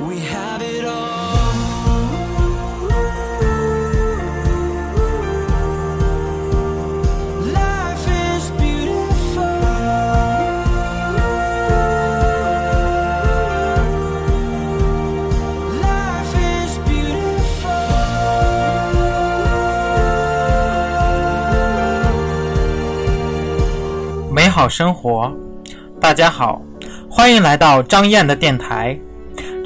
We have it all. Life is beautiful. Life is beautiful. 美好生活，大家好，欢迎来到张燕的电台。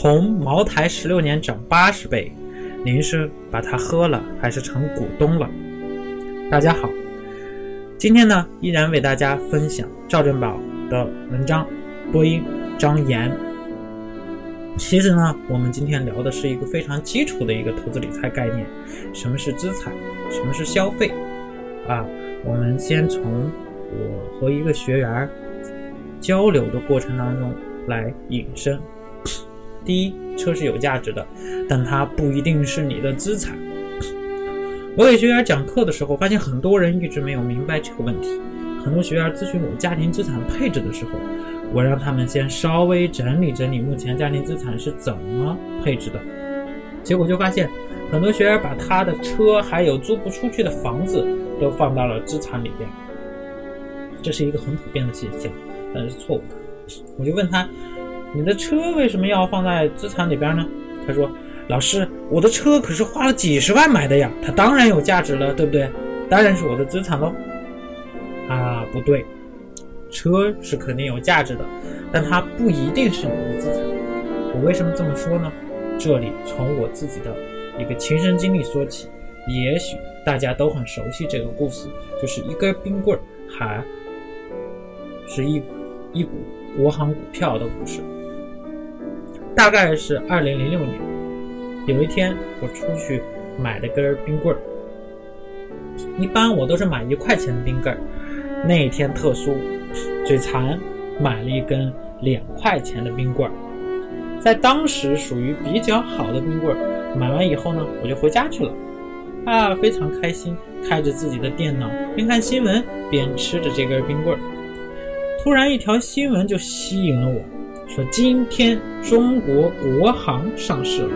从茅台十六年涨八十倍，您是把它喝了还是成股东了？大家好，今天呢依然为大家分享赵振宝的文章，播音张岩。其实呢，我们今天聊的是一个非常基础的一个投资理财概念，什么是资产，什么是消费啊？我们先从我和一个学员交流的过程当中来引申。第一，车是有价值的，但它不一定是你的资产。我给学员讲课的时候，发现很多人一直没有明白这个问题。很多学员咨询我家庭资产配置的时候，我让他们先稍微整理整理目前家庭资产是怎么配置的。结果就发现，很多学员把他的车还有租不出去的房子都放到了资产里边。这是一个很普遍的现象，但是错误的。我就问他。你的车为什么要放在资产里边呢？他说：“老师，我的车可是花了几十万买的呀，它当然有价值了，对不对？当然是我的资产喽。”啊，不对，车是肯定有价值的，但它不一定是你的资产。我为什么这么说呢？这里从我自己的一个亲身经历说起，也许大家都很熟悉这个故事，就是一根冰棍儿，还是一一股国行股票的故事。大概是二零零六年，有一天我出去买了根冰棍儿。一般我都是买一块钱的冰棍儿，那一天特殊，嘴馋，买了一根两块钱的冰棍儿。在当时属于比较好的冰棍儿，买完以后呢，我就回家去了，啊，非常开心，开着自己的电脑，边看新闻边吃着这根冰棍儿。突然一条新闻就吸引了我。说今天中国国航上市了，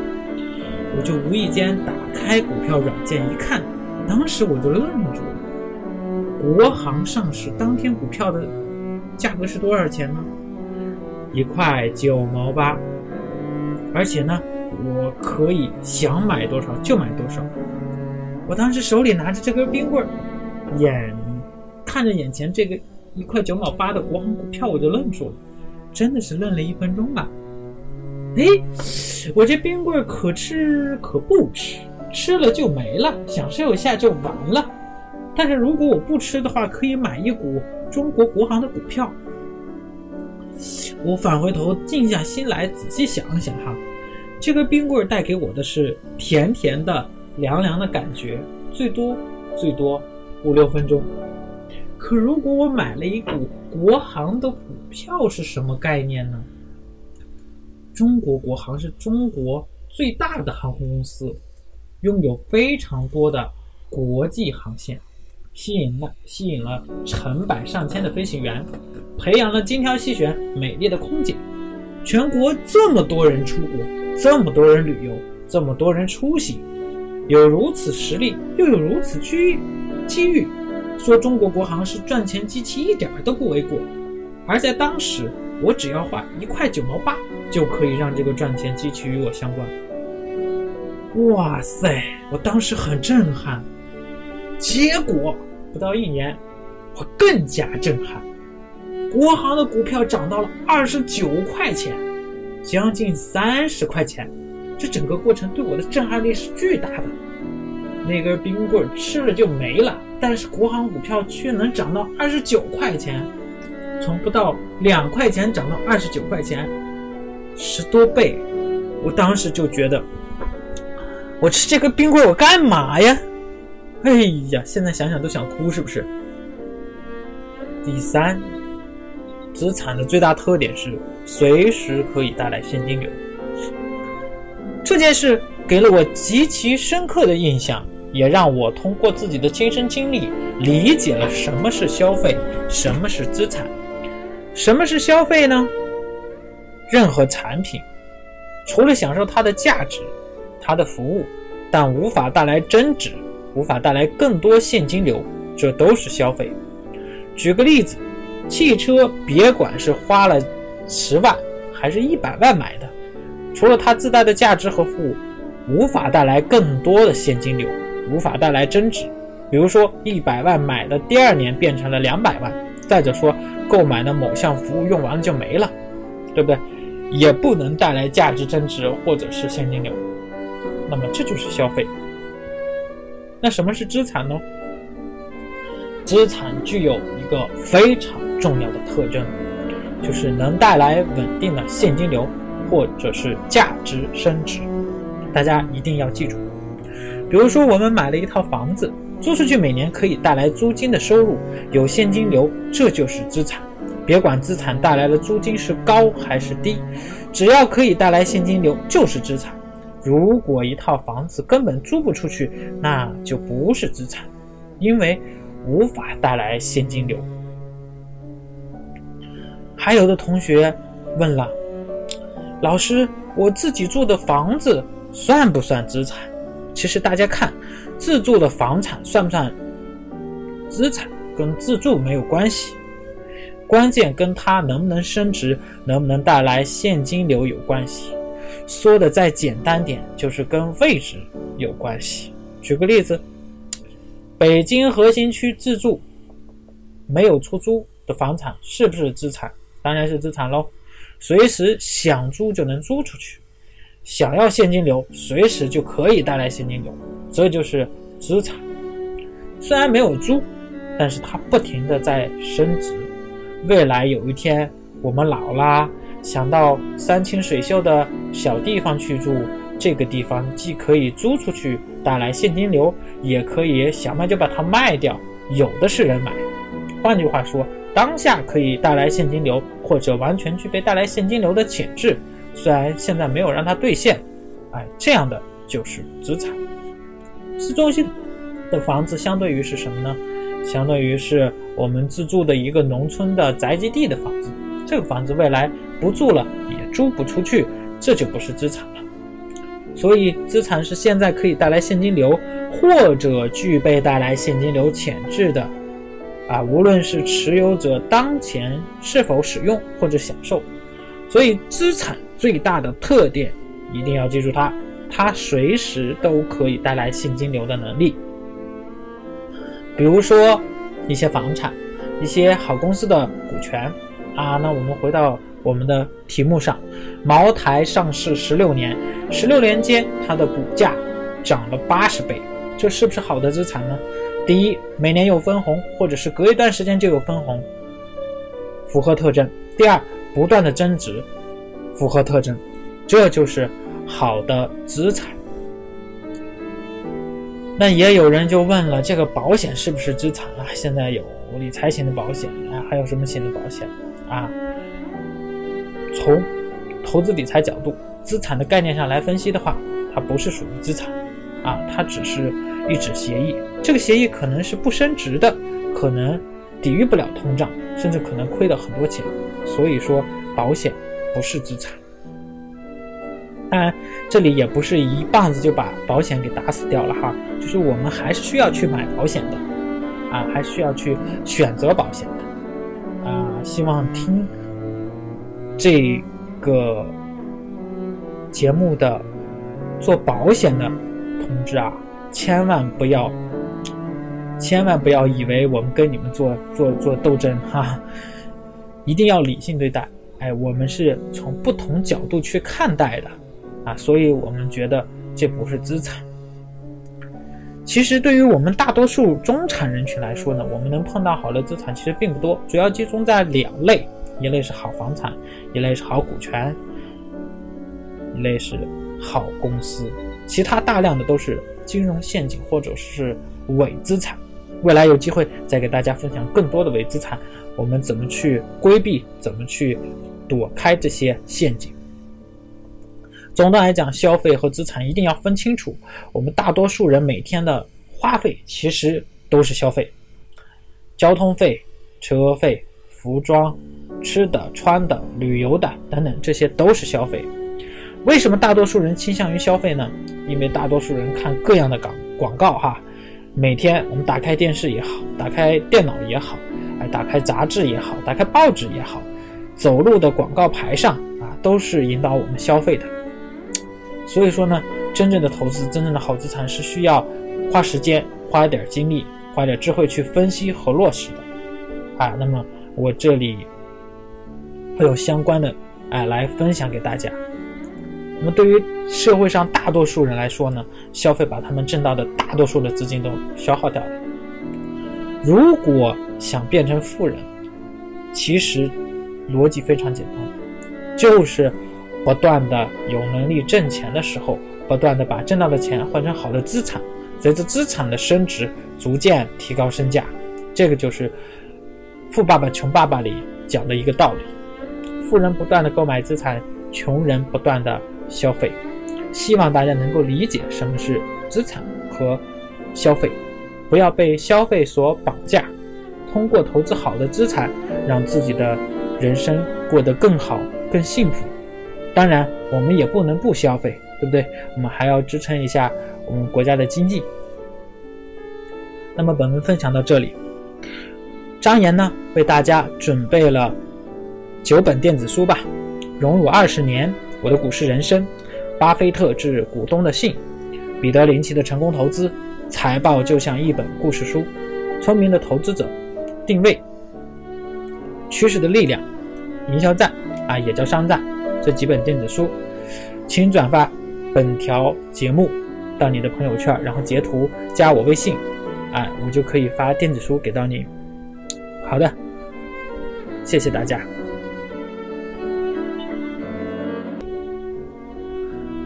我就无意间打开股票软件一看，当时我就愣住了。国航上市当天股票的价格是多少钱呢？一块九毛八，而且呢，我可以想买多少就买多少。我当时手里拿着这根冰棍儿，眼看着眼前这个一块九毛八的国航股票，我就愣住了。真的是愣了一分钟吧？哎，我这冰棍可吃可不吃，吃了就没了，享受一下就完了。但是如果我不吃的话，可以买一股中国国航的股票。我返回头静下心来仔细想了想哈，这根冰棍带给我的是甜甜的、凉凉的感觉，最多最多五六分钟。可如果我买了一股国航的股票是什么概念呢？中国国航是中国最大的航空公司，拥有非常多的国际航线，吸引了吸引了成百上千的飞行员，培养了精挑细选美丽的空姐。全国这么多人出国，这么多人旅游，这么多人出行，有如此实力，又有如此机遇，机遇。说中国国航是赚钱机器一点都不为过，而在当时，我只要花一块九毛八就可以让这个赚钱机器与我相关。哇塞！我当时很震撼。结果不到一年，我更加震撼。国航的股票涨到了二十九块钱，将近三十块钱。这整个过程对我的震撼力是巨大的。那根冰棍吃了就没了，但是国航股票却能涨到二十九块钱，从不到两块钱涨到二十九块钱，十多倍。我当时就觉得，我吃这个冰棍我干嘛呀？哎呀，现在想想都想哭，是不是？第三，资产的最大特点是随时可以带来现金流。这件事给了我极其深刻的印象，也让我通过自己的亲身经历理解了什么是消费，什么是资产。什么是消费呢？任何产品，除了享受它的价值、它的服务，但无法带来增值。无法带来更多现金流，这都是消费。举个例子，汽车别管是花了十万还是一百万买的，除了它自带的价值和服务，无法带来更多的现金流，无法带来增值。比如说，一百万买的第二年变成了两百万，再者说，购买的某项服务用完了就没了，对不对？也不能带来价值增值或者是现金流。那么这就是消费。那什么是资产呢？资产具有一个非常重要的特征，就是能带来稳定的现金流或者是价值升值。大家一定要记住。比如说，我们买了一套房子，租出去每年可以带来租金的收入，有现金流，这就是资产。别管资产带来的租金是高还是低，只要可以带来现金流，就是资产。如果一套房子根本租不出去，那就不是资产，因为无法带来现金流。还有的同学问了，老师，我自己住的房子算不算资产？其实大家看，自住的房产算不算资产，跟自住没有关系，关键跟它能不能升值，能不能带来现金流有关系。说的再简单点，就是跟位置有关系。举个例子，北京核心区自住没有出租的房产是不是资产？当然是资产喽，随时想租就能租出去，想要现金流，随时就可以带来现金流，这就是资产。虽然没有租，但是它不停的在升值。未来有一天我们老啦。想到山清水秀的小地方去住，这个地方既可以租出去带来现金流，也可以想卖就把它卖掉，有的是人买。换句话说，当下可以带来现金流，或者完全具备带来现金流的潜质，虽然现在没有让它兑现，哎，这样的就是资产。市中心的房子相对于是什么呢？相对于是我们自住的一个农村的宅基地的房子，这个房子未来。不住了也租不出去，这就不是资产了。所以，资产是现在可以带来现金流，或者具备带来现金流潜质的。啊，无论是持有者当前是否使用或者享受。所以，资产最大的特点一定要记住它，它随时都可以带来现金流的能力。比如说一些房产，一些好公司的股权。啊，那我们回到。我们的题目上，茅台上市十六年，十六年间它的股价涨了八十倍，这是不是好的资产呢？第一，每年有分红，或者是隔一段时间就有分红，符合特征。第二，不断的增值，符合特征，这就是好的资产。那也有人就问了，这个保险是不是资产啊？现在有理财型的保险啊，还有什么型的保险啊？从投资理财角度、资产的概念上来分析的话，它不是属于资产，啊，它只是一纸协议。这个协议可能是不升值的，可能抵御不了通胀，甚至可能亏了很多钱。所以说，保险不是资产。当然，这里也不是一棒子就把保险给打死掉了哈，就是我们还是需要去买保险的，啊，还需要去选择保险的，啊，希望听。这个节目的做保险的同志啊，千万不要，千万不要以为我们跟你们做做做斗争哈，一定要理性对待。哎，我们是从不同角度去看待的啊，所以我们觉得这不是资产。其实对于我们大多数中产人群来说呢，我们能碰到好的资产其实并不多，主要集中在两类：一类是好房产，一类是好股权，一类是好公司，其他大量的都是金融陷阱或者是伪资产。未来有机会再给大家分享更多的伪资产，我们怎么去规避，怎么去躲开这些陷阱。总的来讲，消费和资产一定要分清楚。我们大多数人每天的花费其实都是消费，交通费、车费、服装、吃的、穿的、旅游的等等，这些都是消费。为什么大多数人倾向于消费呢？因为大多数人看各样的广广告哈，每天我们打开电视也好，打开电脑也好，哎，打开杂志也好，打开报纸也好，走路的广告牌上啊，都是引导我们消费的。所以说呢，真正的投资，真正的好资产是需要花时间、花点精力、花点智慧去分析和落实的。啊，那么我这里会有相关的哎来分享给大家。那么对于社会上大多数人来说呢，消费把他们挣到的大多数的资金都消耗掉了。如果想变成富人，其实逻辑非常简单，就是不断的有能力挣钱的时候，不断的把挣到的钱换成好的资产，随着资产的升值，逐渐提高身价。这个就是《富爸爸穷爸爸》里讲的一个道理：富人不断的购买资产，穷人不断的消费。希望大家能够理解什么是资产和消费，不要被消费所绑架。通过投资好的资产，让自己的人生过得更好、更幸福。当然，我们也不能不消费，对不对？我们还要支撑一下我们国家的经济。那么，本文分享到这里。张岩呢，为大家准备了九本电子书吧，《荣辱二十年》《我的股市人生》《巴菲特致股东的信》《彼得林奇的成功投资》《财报就像一本故事书》《聪明的投资者》《定位》《趋势的力量》《营销战》啊，也叫商战。这几本电子书，请转发本条节目到你的朋友圈，然后截图加我微信，哎，我就可以发电子书给到你。好的，谢谢大家。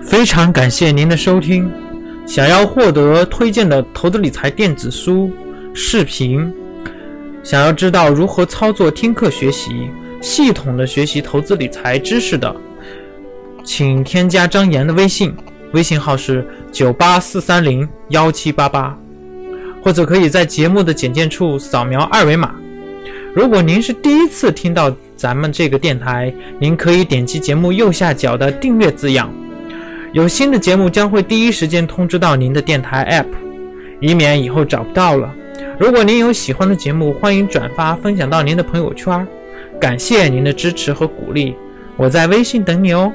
非常感谢您的收听。想要获得推荐的投资理财电子书、视频，想要知道如何操作听课学习，系统的学习投资理财知识的，请添加张岩的微信，微信号是九八四三零幺七八八，或者可以在节目的简介处扫描二维码。如果您是第一次听到咱们这个电台，您可以点击节目右下角的订阅字样，有新的节目将会第一时间通知到您的电台 App，以免以后找不到了。如果您有喜欢的节目，欢迎转发分享到您的朋友圈。感谢您的支持和鼓励，我在微信等你哦。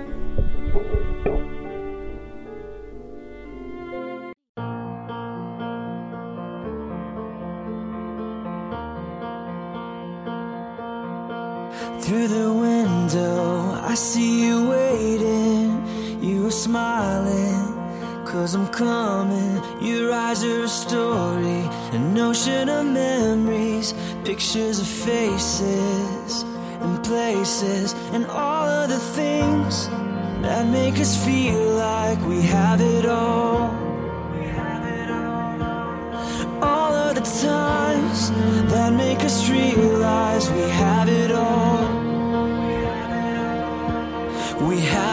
Through the window, I see you waiting. Cause I'm coming. Your eyes are a story, an ocean of memories, pictures of faces and places, and all of the things that make us feel like we have it all. All of the times that make us realize we have it all. We have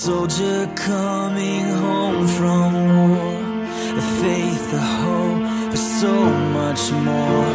soldier coming home from war, a faith, a hope, for so much more.